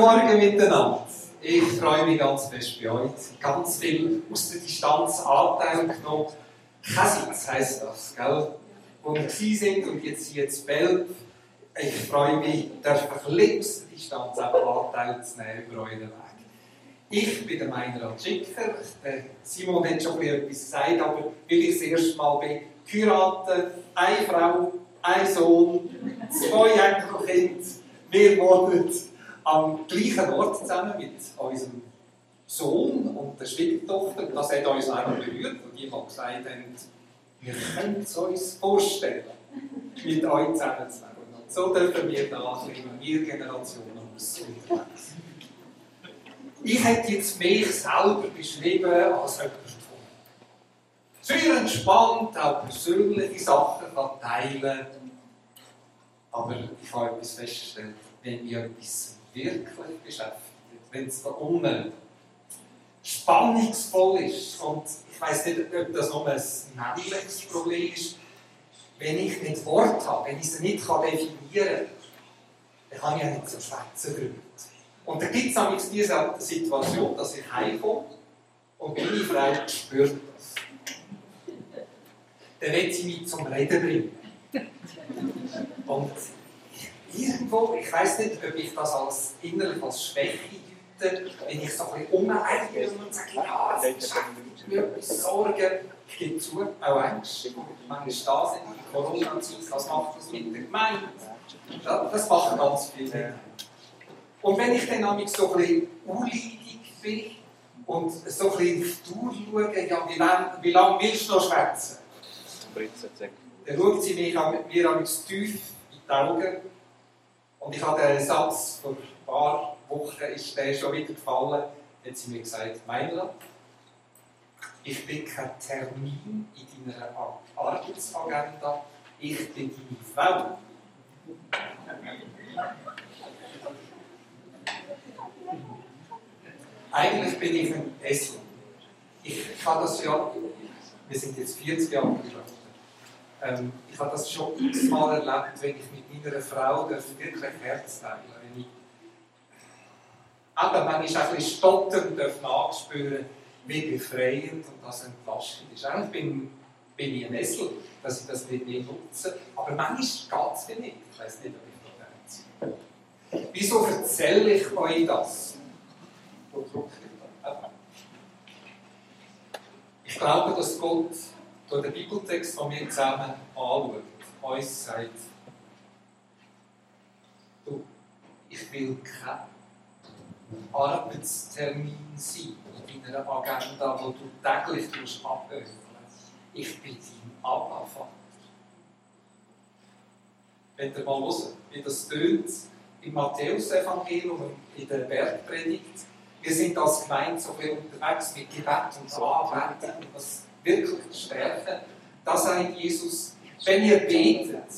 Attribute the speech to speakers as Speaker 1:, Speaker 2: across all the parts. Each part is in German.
Speaker 1: Morgen miteinander. Ich freue mich ganz fest bei euch. Ganz viel aus der Distanz Anteil genommen. Käsitz heisst das, gell? Wo wir sind und jetzt hier zu Belp. Ich freue mich, darf ein bisschen aus der Distanz auch Anteil zu nehmen über euren Weg. Ich bin der Meinrad Schicker. Simon hat schon etwas gesagt, aber weil ich das erste Mal bin, geheiratet, eine Frau, ein Sohn, zwei Enkelkinder. Wir wohnen am gleichen Ort zusammen mit unserem Sohn und der Schwiegertochter. Das hat uns auch berührt, und die mal gesagt haben, wir können es uns vorstellen, mit euch zusammen zu leben. Und so dürfen wir da in vier Generationen aus unterwegs Ich hätte jetzt mich selber beschrieben als jemand, der sehr entspannt auch persönliche Sachen kann teilen. Aber ich habe etwas festgestellt, wenn wir etwas wirklich beschäftigt, wenn es da unten spannungsvoll ist und ich weiß nicht, ob das nur ein männliches Problem ist, wenn ich nicht Wort habe, wenn ich es nicht definieren kann, dann kann ich ja nicht so schwätzen drüber. Und da gibt es nämlich diese Situation, dass ich heimkomme und meine Frau spürt das. Dann wird sie mich zum Reden bringen. Und irgendwo, ich weiß nicht, ob ich das als innerlich als Schwäche deute, wenn ich so ein bisschen umeile und sage, ja, es ist mir etwas Sorgen. Ich gebe zu, auch Ängste, manchmal da sind, in Corona-Zeit, was macht das mit der Gemeinde? Das machen ganz viele. Und wenn ich dann nämlich so ein bisschen unleidig bin und so ein bisschen durchschaue, ja, wie lange wie lang willst du noch schwätzen? Dann schaut sie mich an, mir tief in die Augen und ich habe den Satz vor ein paar Wochen ist der schon wieder gefallen. Hat sie mir gesagt, Meinla, ich bin kein Termin in deiner Arbeitsagenda, ich bin deine Frau. Eigentlich bin ich ein Esel. Ich kann das ja, wir sind jetzt 40 Jahre gegangen. Ähm, ich habe das schon x-mal erlebt, wenn ich mit meiner Frau wirklich Herz teile. Wenn ich eben manchmal ein bisschen stotternd nachspüren wie befreiend und das entlastend ist. Eigentlich bin, bin ich ein Esel, dass ich das nicht mehr nutze. Aber manchmal geht es mir nicht. Ich weiß nicht, ob ich da bin. Wieso erzähle ich euch das? Ich glaube, dass Gott durch den Bibeltext, den wir zusammen anschauen, uns sagt, du, ich will kein Arbeitstermin sein in deiner Agenda, wo du täglich aböffnen Ich bin dein Abba-Vater. Wenn ihr mal hören, wie das tönt im Matthäus-Evangelium, in der Bergpredigt, wir sind als Gemeinde so viel unterwegs mit Gebet und Anbetung und wirklich stärken. Da sagt Jesus, wenn ihr betet,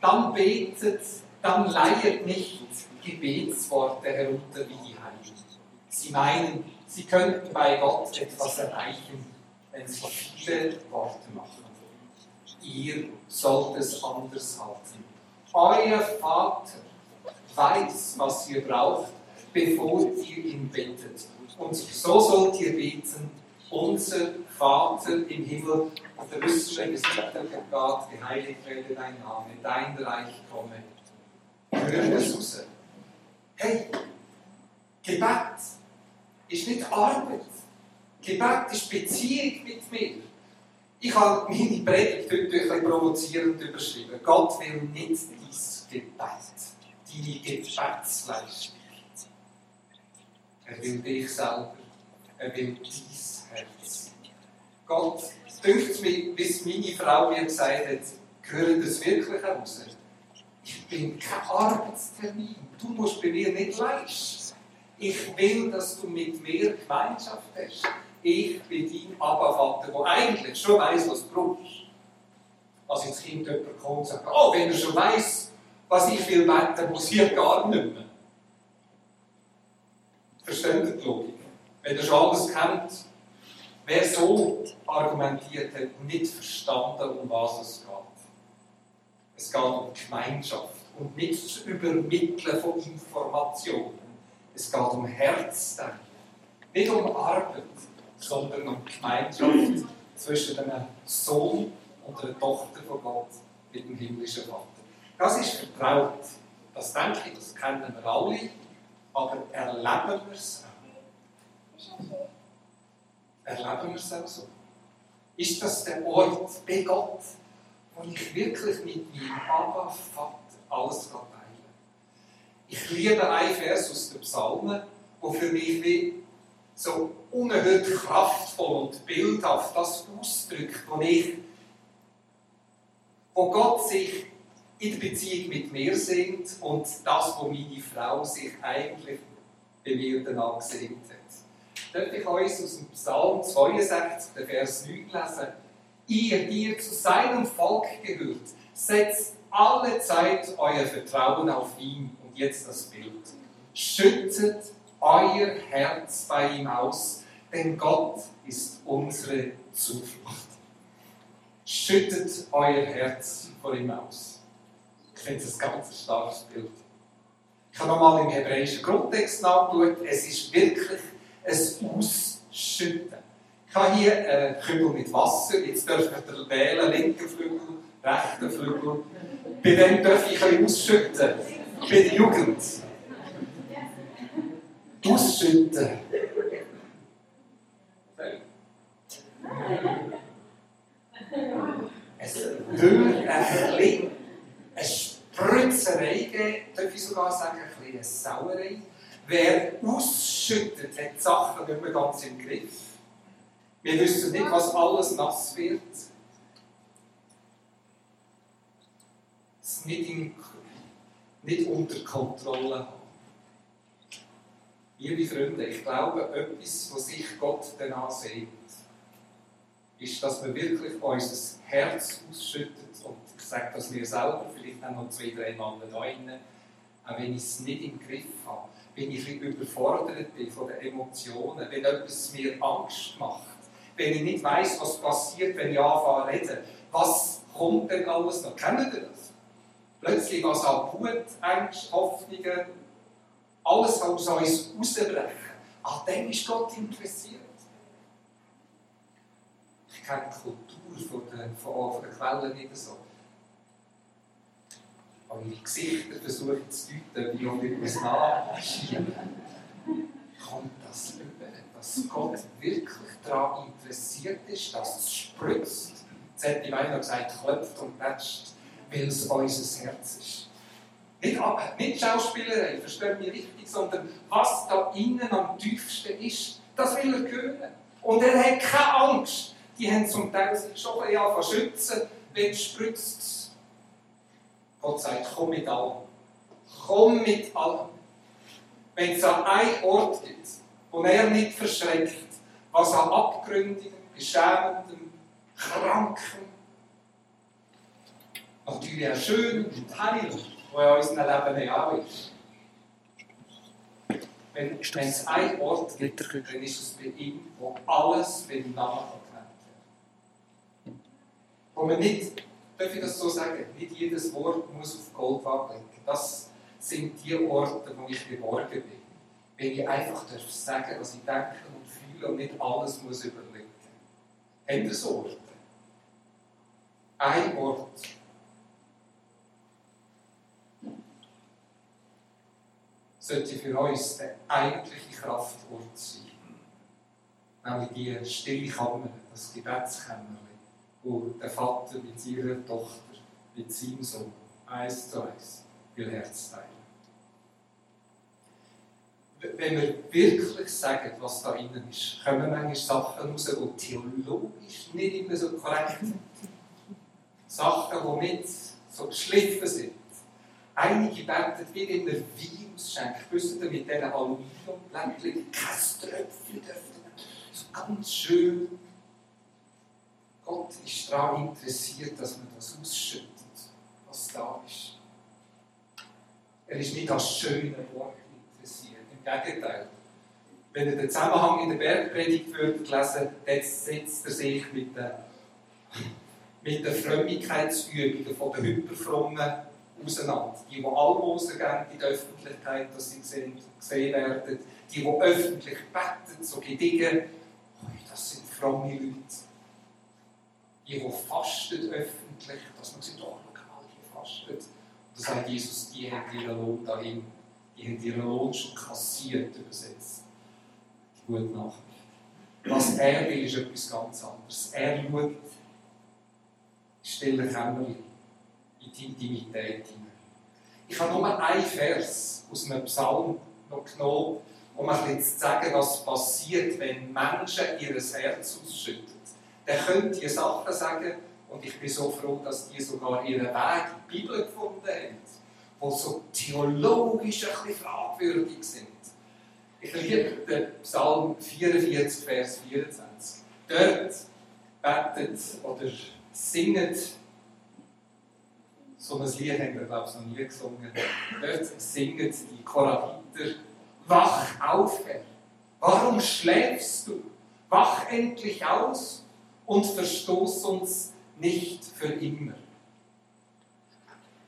Speaker 1: dann betet, dann leiert nicht Gebetsworte herunter wie die Heiligen. Sie meinen, sie könnten bei Gott etwas erreichen, wenn sie viele Worte machen. Ihr sollt es anders halten. Euer Vater weiß, was ihr braucht, bevor ihr ihn betet. Und so sollt ihr beten, unser Vater im Himmel, der wüsste gesegnet Gott, geheiligt werde dein Name, dein Reich komme. Hör das raus. Hey, Gebet ist nicht Arbeit. Gebet ist Beziehung mit mir. Ich habe meine Predigt heute ein provozierend überschrieben. Gott will nicht dein Gebet, deine Gebetsleistung. Er will dich selber. Er will dein Herz. Gott, dünkt mich, bis meine Frau mir gesagt hat, gehört das wirklich raus? Ich bin kein Arbeitstermin. Du musst bei mir nicht leisten. Ich will, dass du mit mir Gemeinschaft hast. Ich bin dein Abbavater, der eigentlich schon weiß, was du brauchst. Als ins Kind jemand kommt und sagt, oh, wenn er schon weiß, was ich will beten, muss ich gar nicht mehr. Versteht ihr die Logik? Wenn er schon alles kennt, wer so argumentiert hat, nicht verstanden, um was es geht. Es geht um Gemeinschaft und nicht das Übermitteln von Informationen. Es geht um Herzdenken. Nicht um Arbeit, sondern um Gemeinschaft zwischen einem Sohn und einer Tochter von Gott mit dem himmlischen Vater. Das ist vertraut. Das denke ich, das kennen wir alle. Aber erleben wir es auch? Erleben wir es auch so? Ist das der Ort bei Gott, wo ich wirklich mit meinem Abba Vater alles teile? Ich liebe einen Vers aus den Psalmen, der für mich wie so unerhört kraftvoll und bildhaft das ausdrückt, wo, ich, wo Gott sich in der Beziehung mit mir sehnt und das, wo meine Frau sich eigentlich bei mir danach gesehnt hat. Darf ich euch aus dem Psalm 62, den Vers 9 lesen? Ihr, die ihr zu seinem Volk gehört, setzt alle Zeit euer Vertrauen auf ihn. Und jetzt das Bild. Schüttet euer Herz bei ihm aus, denn Gott ist unsere Zuflucht. Schüttet euer Herz vor ihm aus. Ich finde das ein ganz starkes Bild. Ich habe nochmal im hebräischen Grundtext nachgeschaut. Es ist wirklich ein Ausschütten. Ich habe hier einen Kübel mit Wasser. Jetzt dürft ihr wählen, linken Flügel, rechten Flügel. Bei dem darf ich ein ausschütten. Bei der Jugend. Ausschütten. Es würde ein bisschen eine Spritzerei geben, darf ich sogar sagen, ein bisschen eine Sauerei. Wer ausschüttet, hat die Sachen nicht mehr ganz im Griff. Wir wissen nicht, was alles nass wird. Es nicht, in, nicht unter Kontrolle haben. Liebe Freunde, ich glaube, etwas, was sich Gott danach sehnt, ist, dass wir wirklich unser Herz ausschüttet und sage das mir selber, vielleicht auch noch zwei, drei da drinnen, auch wenn ich es nicht im Griff habe wenn ich überfordert bin von den Emotionen, wenn etwas mir Angst macht, wenn ich nicht weiß, was passiert, wenn ich anfange zu reden. Was kommt denn alles noch? Kennen ihr das? Plötzlich was an Wut, Ängste, Hoffnungen, alles aus uns rausbrechen. An dem ist Gott interessiert. Ich kenne die Kultur von der, von, von der Quellen nicht so eure Gesichter versucht zu deuten, wie ihr etwas nachschieben. Kommt das über, dass Gott wirklich daran interessiert ist, dass es spritzt? Jetzt hätte ich beinahe gesagt, klopft und tätscht, weil es unser Herz ist. Nicht, nicht Schauspielerei, versteht mich richtig, sondern was da innen am tiefsten ist, das will er hören. Und er hat keine Angst. Die haben zum Teil sich schon ein bisschen schützen, wenn es spritzt Gott sagt, komm mit allem. Komm mit allem. Wenn es an einen Ort gibt, wo er nicht verschreckt, was an abgründigen, beschämenden, kranken, natürlich auch schön und heil, wo in unserem Leben auch ist. Wenn, wenn es einen Ort gibt, dann ist es bei ihm, wo alles dem Namen genannt wird. Wo man nicht darf ich das so sagen, nicht jedes Wort muss auf Gold ablegen. Das sind die Orte, wo ich geborgen bin. Wenn ich einfach darf sagen, was ich denke und fühle und nicht alles muss überlegen. Habt ihr so Orte? Ein Ort. sollte für uns der eigentliche Kraftort sein. Nämlich die stille Kammer, das Gebetskämmerchen wo der Vater mit seiner Tochter, mit seinem Sohn, eins zu eins will Herz teilen. Wenn wir wirklich sagen, was da innen ist, kommen manchmal Sachen raus, die theologisch nicht immer so korrekt sind. Sachen, die nicht so geschliffen sind. Einige beten wie in einer Virusschenk, wisst ihr, mit diesen Aluminiumblättchen, kein Tröpfchen dürfen. So ganz schön Gott ist daran interessiert, dass man das ausschüttet, was da ist. Er ist nicht als schöne Wort interessiert. Im Gegenteil. Wenn er den Zusammenhang in der Bergpredigt würdet lesen, dann setzt er sich mit den, mit den Frömmigkeitsübungen von den Hyperfrommen auseinander. Die, die Almosen geben in der Öffentlichkeit, dass sie gesehen, gesehen werden. Die, die öffentlich beten, so gediegen. Das sind fromme Leute. Die, die fasten öffentlich, dass man sieht, oh, schau die fasten. Da sagt Jesus, die haben ihren Lohn dahin. Die haben ihren Lohn schon kassiert, übersetzt. Die gute Nachricht. Was er will, ist etwas ganz anderes. Er schaut stille Kämmerchen in die Intimität hinein. Ich habe nur einen Vers aus einem Psalm noch genommen, um ein zu sagen, was passiert, wenn Menschen ihr Herz ausschütten. Dann könnt ihr Sachen sagen, und ich bin so froh, dass die sogar ihren Weg in die Bibel gefunden haben, die so theologisch ein bisschen fragwürdig sind. Ich liebe den Psalm 44, Vers 24. Dort betet oder singet so ein Lied haben wir, glaube ich, noch nie gesungen. Dort singen die Chorabiter, wach auf, Herr. Warum schläfst du? Wach endlich aus und verstoß uns nicht für immer.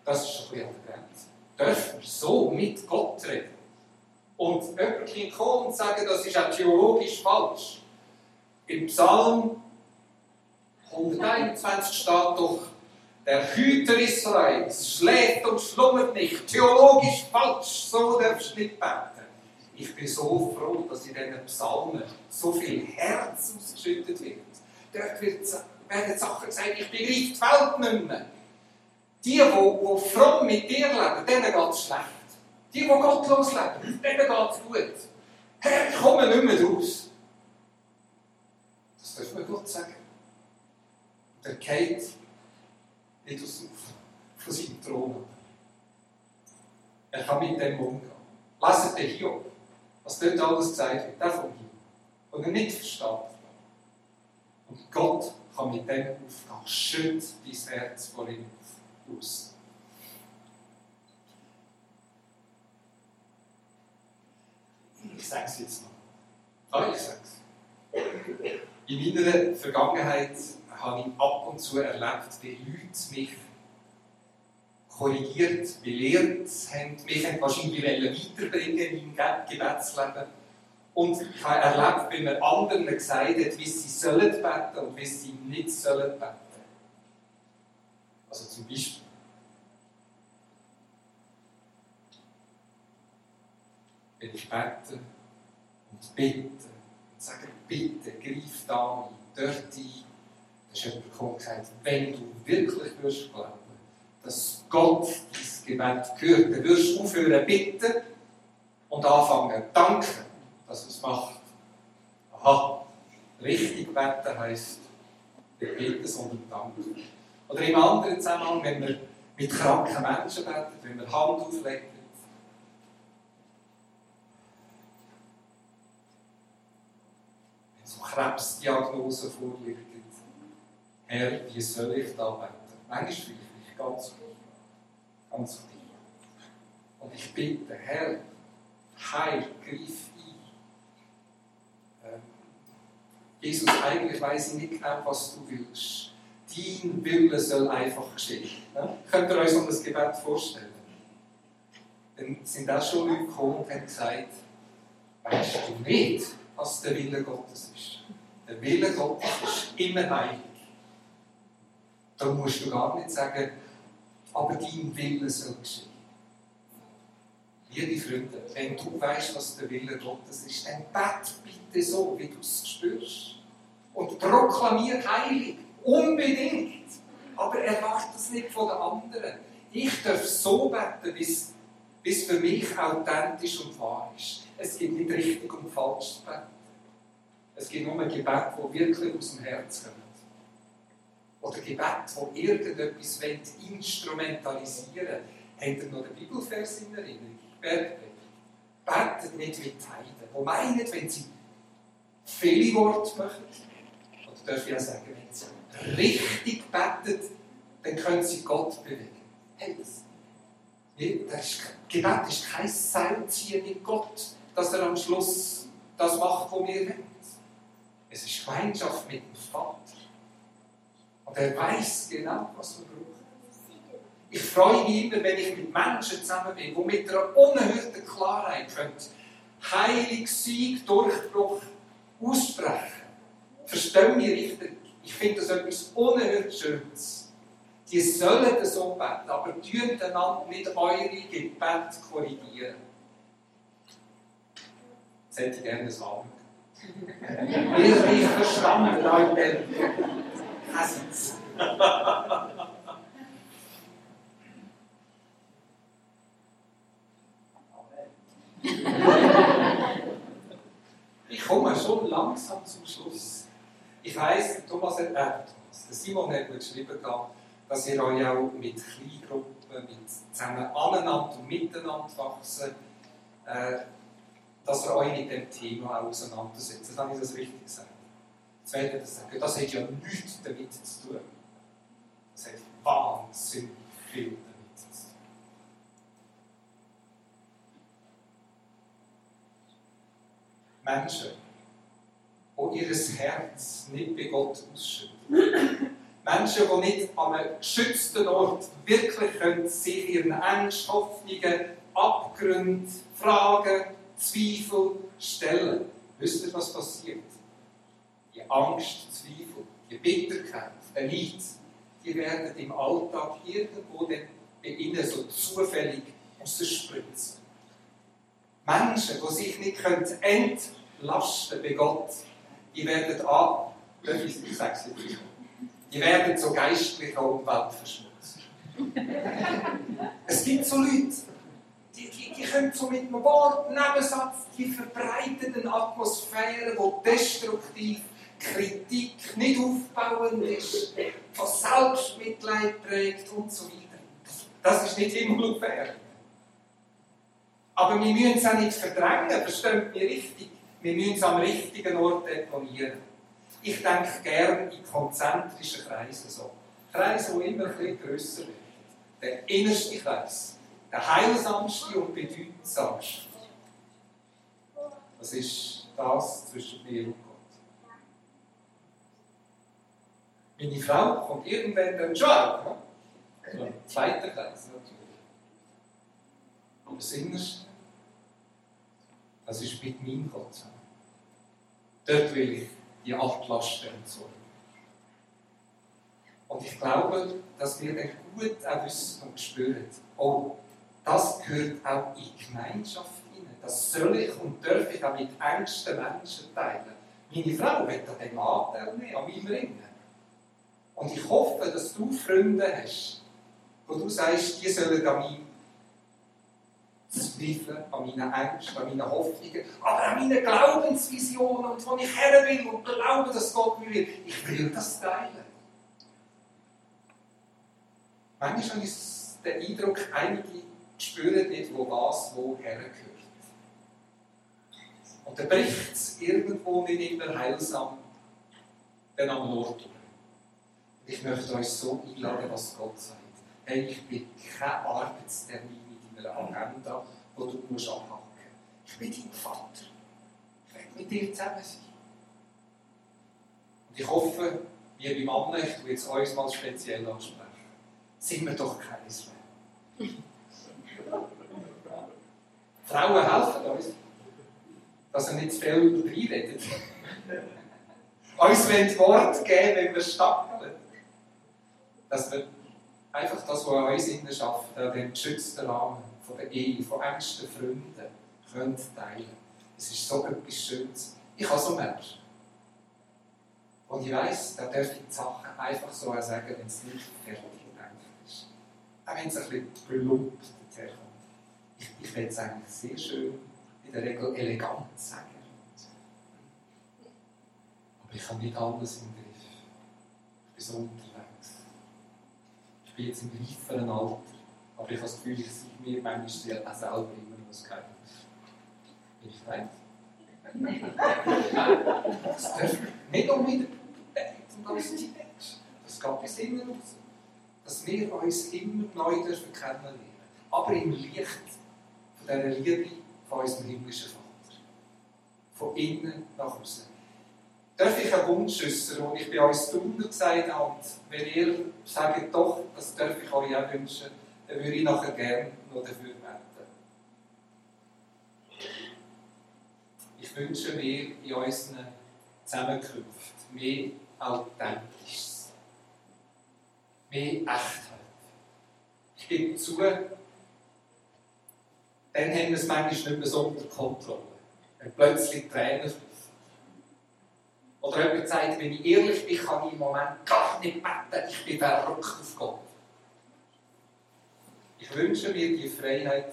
Speaker 1: Das ist schon ein bisschen Grenze. Dürfen wir so mit Gott reden? Und jemand kommen und sagen, das ist auch theologisch falsch. Im Psalm 121 steht doch, der Hüter Israels schläft und schlummert nicht. Theologisch falsch, so darfst du nicht beten. Ich bin so froh, dass in diesen Psalmen so viel Herz ausgeschüttet wird. Dort werden Sachen gesagt, ich begreife die Welt nicht mehr. Die, die, die fromm mit dir leben, denen geht es schlecht. Die, die gottlos leben, denen geht es gut. Herr, ich komme nicht mehr raus. Das darf man Gott sagen. Der Kate nicht aus, von seinem Thron. Er kann mit dem umgehen. Lasst den Hiob, was dort alles gesagt wird, der von ihm, und er nicht versteht. Und Gott kann mit dem umgehen. Schütt dein Herz vor ihm aus. Ich sage es jetzt noch. Ah, ich sage es. In meiner Vergangenheit habe ich ab und zu erlebt, wie Leute mich korrigiert, belehrt haben, mich wahrscheinlich weiterbringen in meinem Gebetsleben. Und ich habe erlebt, wie man anderen gesagt hat, wie sie sollen beten und wie sie nicht sollen beten. Also zum Beispiel. Wenn ich bete und bitte und sage, bitte, greif da ein, dort ein, da ist jemand gekommen und gesagt, wenn du wirklich wirst glauben, dass Gott dein Gebet hört, dann wirst du aufhören bitten und anfangen danken, dass er es macht. Aha, richtig beten heisst, nicht bitten, sondern danken. Oder im anderen Zusammenhang, wenn wir mit kranken Menschen beten, wenn wir Hand auflegen, wenn so Krebsdiagnosen vorliegen, Herr, wie soll ich da beten? Manchmal fühle ich mich ganz ganz tief. Und ich bitte, Herr, heil, griff ein. Ähm, Jesus, eigentlich weiß ich nicht genau, was du willst. Dein Wille soll einfach geschehen. Ja? Könnt ihr euch so ein Gebet vorstellen? Dann sind auch schon Leute gekommen und haben gesagt, weißt du nicht, was der Wille Gottes ist? Der Wille Gottes ist immer heilig. Da musst du gar nicht sagen, aber dein Wille soll geschehen. Liebe Freunde, wenn du weißt, was der Wille Gottes ist, dann bet bitte so, wie du es spürst. Und proklamier heilig. Unbedingt. Aber erwarte es nicht von den anderen. Ich darf so beten, bis es für mich authentisch und wahr ist. Es gibt nicht richtig und falsch zu beten. Es gibt nur ein Gebet, das wirklich aus dem Herzen kommt oder Gebet, wo irgendetwas instrumentalisieren wollen, habt ihr noch den Bibelvers in Erinnerung? Bergpredigt. Betet nicht die Heiden, die meinen, wenn sie viele Worte machen, oder darf ich auch sagen, wenn sie richtig betet, dann können sie Gott bewegen. Das, das Gebet ist kein Seilziehen mit Gott, dass er am Schluss das macht, was wir wollen. Es ist Gemeinschaft mit dem Vater. Und er weiß genau, was wir brauchen. Ich freue mich immer, wenn ich mit Menschen zusammen bin, die mit einer unerhörten Klarheit können, Heilig, Sieg, Durchbruch aussprechen. Verstehen mich richtig. Ich finde das etwas unerhört Schönes. Die sollen so beten, aber tun einander nicht eure Gebet korrigieren. Jetzt hätte ich gerne ein Abend. Ihr mich verstanden, Leute. Hassen's. ich komme schon langsam zum Schluss. Ich weiss, Thomas hat, äh, Thomas, Simon hat mir geschrieben, dass ihr euch auch mit Kleingruppen, mit zusammen aneinander und miteinander wachsen, äh, dass ihr euch mit dem Thema auch auseinandersetzt. Dann ist das richtig gesagt. Jetzt das sagen. Das hat ja nichts damit zu tun. Das hat wahnsinnig viel damit zu tun. Menschen, die ihr Herz nicht bei Gott ausschütten. Menschen, die nicht an einem geschützten Ort wirklich können, sich ihren Ängsten, Hoffnungen, Abgründen, Fragen, Zweifel stellen. Wisst ihr, was passiert? Die Angst, Zweifel, die Bitterkeit, der Neid, die werden im Alltag irgendwo bei ihnen so zufällig rausspritzen. Menschen, die sich nicht entlasten bei Gott, die werden an, darf ich es die werden geistlicher Umwelt verschmutzt. es gibt so Leute, die, die, die können so mit einem Wort, Nebensatz, die verbreiten eine Atmosphäre, die destruktiv, Kritik nicht aufbauend ist, von Selbstmitleid prägt und so weiter. Das ist nicht immer fair. Aber wir müssen es auch nicht verdrängen, versteht mich richtig. Wir müssen es am richtigen Ort deponieren. Ich denke gerne in konzentrischen Kreisen so. Kreise, die immer ein bisschen grösser werden. Der innerste Kreis der heilsamste und bedeutsamste. Das ist das zwischen mir und Gott. Meine Frau kommt irgendwann dann schon auch. Also zweiter Kreis natürlich. Aber das Innerste, das ist mit meinem Gott zusammen. Dort will ich die Altlasten entsorgen. Und ich glaube, dass wir dann gut auch wissen und spüren, oh, das gehört auch in die Gemeinschaft hinein. Das soll ich und darf ich auch mit engsten Menschen teilen. Meine Frau wird an dem Anteil nehmen, an meinem Ringen. Und ich hoffe, dass du Freunde hast, wo du sagst, die sollen an meinem Zweifeln, an meinen Ängsten, an meinen Hoffnungen, aber an meinen Glaubensvisionen und wo ich her will und glaube, dass Gott mir will. Ich will das teilen. Manchmal habe ich den Eindruck, einige spüren nicht, wo was woher gehört. Und dann bricht es irgendwo nicht immer heilsam dann am Ort durch. Ich möchte euch so einladen, was Gott sagt. Hey, ich bin kein Arbeitstermin in deiner Agenda, wo du musst abhaken Ich bin dein Vater. Ich will mit dir zusammen sein. Und ich hoffe, wie beim Mann, ich tue jetzt uns mal speziell ansprechen, sind wir doch keines mehr. Frauen helfen uns, dass er nicht zu viel reinredet. uns wollen Wort geben, wenn wir stapeln. Dass wir einfach das, was an uns innen schafft, den geschützten Rahmen von der Ehe, von engsten Freunden, können teilen. Es ist so etwas Schönes. Ich habe so Menschen. Und ich weiss, da darf ich die Sachen einfach so sagen, wenn es nicht fertig gedacht ist. Auch wenn es ein bisschen plump daherkommt. Ich, ich will es eigentlich sehr schön, in der Regel elegant sagen. Aber ich habe nicht alles im Griff. Ich bin so unterwegs. Ich bin jetzt im reiferen Alter, aber ich habe das Gefühl, ich sehe mir manchmal auch selber immer noch das Geheimnis. Bin ich reif? das darf nicht unbedingt und alles Das geht bis immer raus. Dass wir uns immer neu kennenlernen dürfen. Aber im Licht dieser Liebe von unserem himmlischen Vater. Von innen nach außen. Darf ich einen Wunsch äußern, den ich bei uns Thuner gesagt habe, wenn ihr sagt, doch, das darf ich euch auch wünschen, dann würde ich nachher gerne noch dafür beten. Ich wünsche mir in unseren Zusammenkünften mehr Authentisches, mehr Echtheit. Ich gebe zu, dann haben wir es manchmal nicht mehr so unter Kontrolle. Wenn plötzlich Tränen fließen. Oder jemand sagt, wenn ich ehrlich bin, kann ich im Moment gar nicht beten, ich bin verrückt auf Gott. Ich wünsche mir die Freiheit,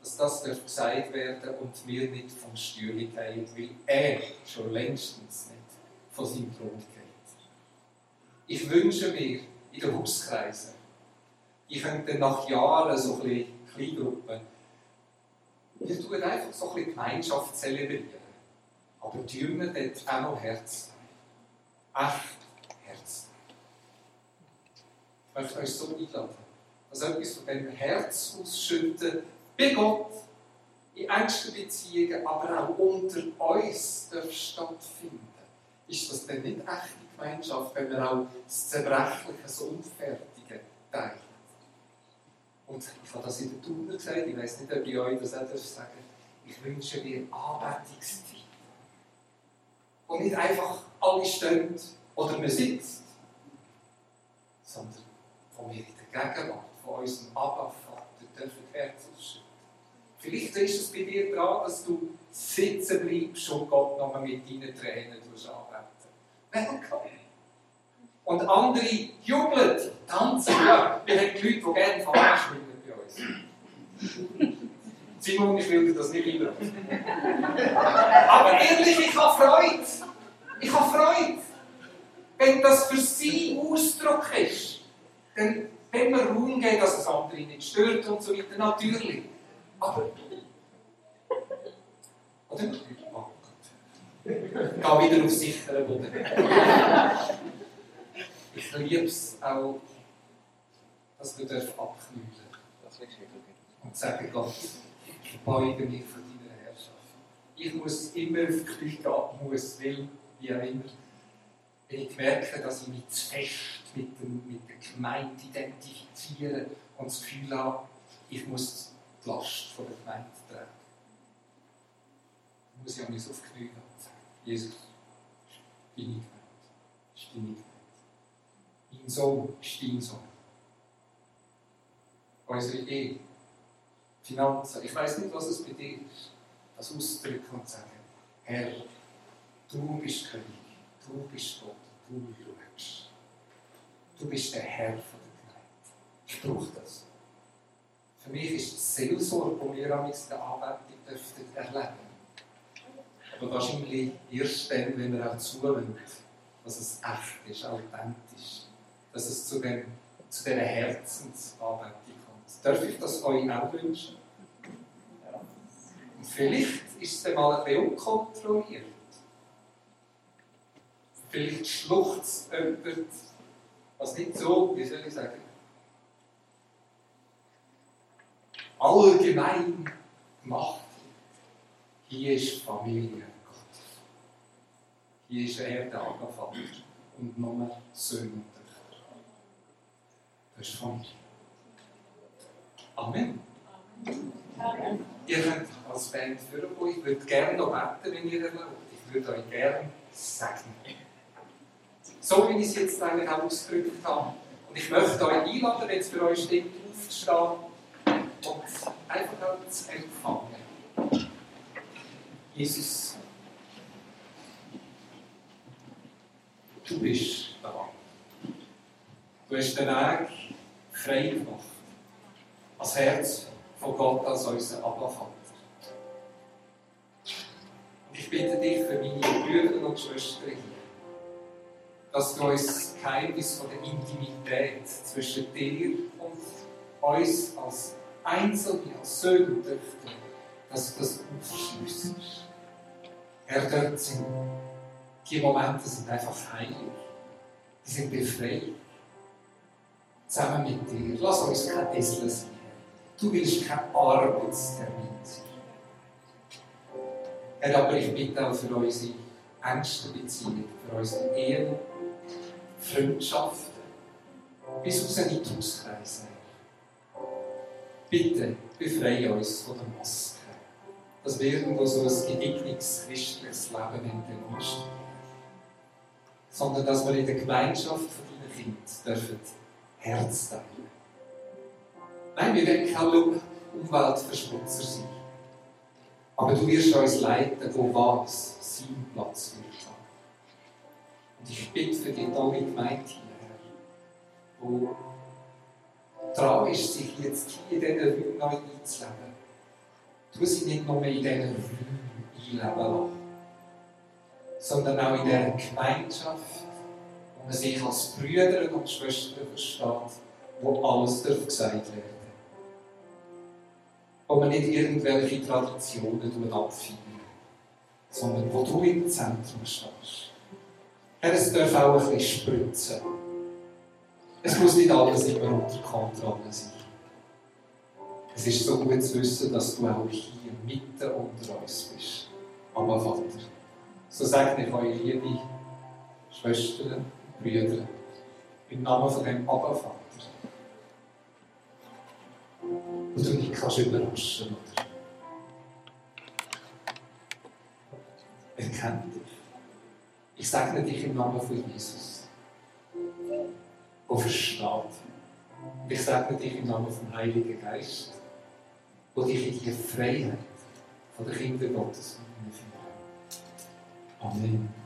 Speaker 1: dass das gesagt werden und wir nicht vom Stühle gehen, weil er schon längstens nicht von seinem Thron geht. Ich wünsche mir in den Hauskreisen, ich könnte nach Jahren so ein bisschen Kleingruppen, wir tun einfach so ein bisschen Gemeinschaft zelebrieren. Aber tun dort auch noch Herz Echt Herz Ich möchte euch so einladen, dass etwas von dem Herz ausschütten bei Gott, in engsten Beziehungen, aber auch unter uns darf stattfinden. Ist das denn nicht echte Gemeinschaft, wenn wir auch das Zerbrechliche, das Unfertige teilen? Und ich habe das in der Tuner gesagt, ich weiß nicht, ob ich euch das auch sagen Ich wünsche dir Anbetungszeit. Und nicht einfach alle stehen oder man sitzt, sondern wo wir in der Gegenwart von unserem Abba Vater dürfen Herz ausschütten. Vielleicht ist es bei dir dran, dass du sitzen bleibst und Gott nochmal mit deinen Tränen anbeten. Und andere jubeln, tanzen. Wir haben Leute, die gerne Fahnen schwimmen bei uns. Simon, ich will dir das nicht immer. Aber ehrlich, ich habe Freude. Ich habe Freude. Wenn das für sie Ausdruck ist, dann wenn wir Raum geben, dass es andere nicht stört und so weiter, natürlich. Aber. Oder? Oh Gott. Geh wieder auf sicheren Boden. Ich liebe es auch, dass wir abknüllen und sagen, Gott, ich beuge mich vor deiner Herrschaft. Ich muss immer auf die Knie gehen, muss, will, wie auch immer. Wenn ich merke, dass ich mich zu fest mit, dem, mit der Gemeinde identifiziere und das Gefühl habe, ich muss die Last von der Gemeinde tragen. Dann muss ich auch nicht auf die Knie und sagen, Jesus, bin ich gemeint, ist deine Gemeinde. Mein Sohn ist dein Sohn. Unsere Ehe, Finanzen, ich weiß nicht, was es bei dir ist, das ausdrücken und sagen, Herr, du bist König, du bist Gott, du schaust. Du bist der Herr von der Gemeinde. Ich brauche das. Für mich ist die Seelsorge, die wir am der Anbetung dürfen erleben. Aber wahrscheinlich erst dann, wenn wir auch zuhören, dass es echt ist, authentisch dass es zu, dem, zu dieser Herzensanbetung kommt. Darf ich das euch auch wünschen? Und vielleicht ist es dann mal ein bisschen unkontrolliert. Vielleicht schluchzt jemand, was nicht so, wie soll ich sagen, allgemein gemacht Hier ist Familie Gottes. Hier ist er der Vater und nur Söhne das ist Familie. Amen. Amen. Ihr könnt als Band führen, ich würde gerne noch beten, wenn ihr erlaubt. Ich würde euch gerne segnen. So wie ich es jetzt eigentlich auch ausgedrückt habe. Und ich möchte euch einladen, es für euch steht, aufzustehen und einfach zu empfangen. Jesus, du bist da. Du hast den Weg frei gemacht. Als Herz von Gott als unser Abba-Vater. Ich bitte dich für meine Brüder und Schwestern hier, dass du uns Geheimnis von der Intimität zwischen dir und uns als Einzelne, als Söhne und Töchter, dass du das aufschliessest. Herr, dort sind die Momente sind einfach heilig. Die sind befreit zusammen mit dir. Lass uns kein Tesla sein. Du willst kein Arbeitstermin sein. Herr, aber ich bitte auch für unsere engsten Beziehungen, für unsere Ehen, Freundschaften, bis raus in die Hauskreise. bitte befreie uns von der Maske. Dass wir irgendwo so ein gedignetes christliches Leben demonstrieren. Sondern dass wir in der Gemeinschaft von deinen Kindern dürfen Herz teilen. Nein, wir wollen keine Umweltverschmutzer sein. Aber du wirst uns leiten, wo was sein Platz wird haben. Ich bitte für die tolle Gemeinde hier, wo dran ist, sich jetzt hier in diesen Räumen neu einzuleben. Tu sie nicht nur in diesen Räumen einleben lassen, sondern auch in dieser Gemeinschaft, wo man sich als Brüder und Schwestern versteht, wo alles gesagt werden Wo man nicht irgendwelche Traditionen abfeiern, sondern wo du im Zentrum stehst. Herr, es darf auch ein bisschen spritzen. Es muss nicht alles immer unter Kontrolle sein. Es ist so gut zu wissen, dass du auch hier mitten unter uns bist. Aber Vater, so segne ich euch, liebe Schwestern Brüder, im Namen von dem Abba Vater. Und du mich kannst überraschen, oder? Er kennt dich. Ich segne dich im Namen von Jesus der versteht. Ich segne dich im Namen vom Heiligen Geist, wo dich in die Freiheit von der Kinder Gottes hineinführt. Amen.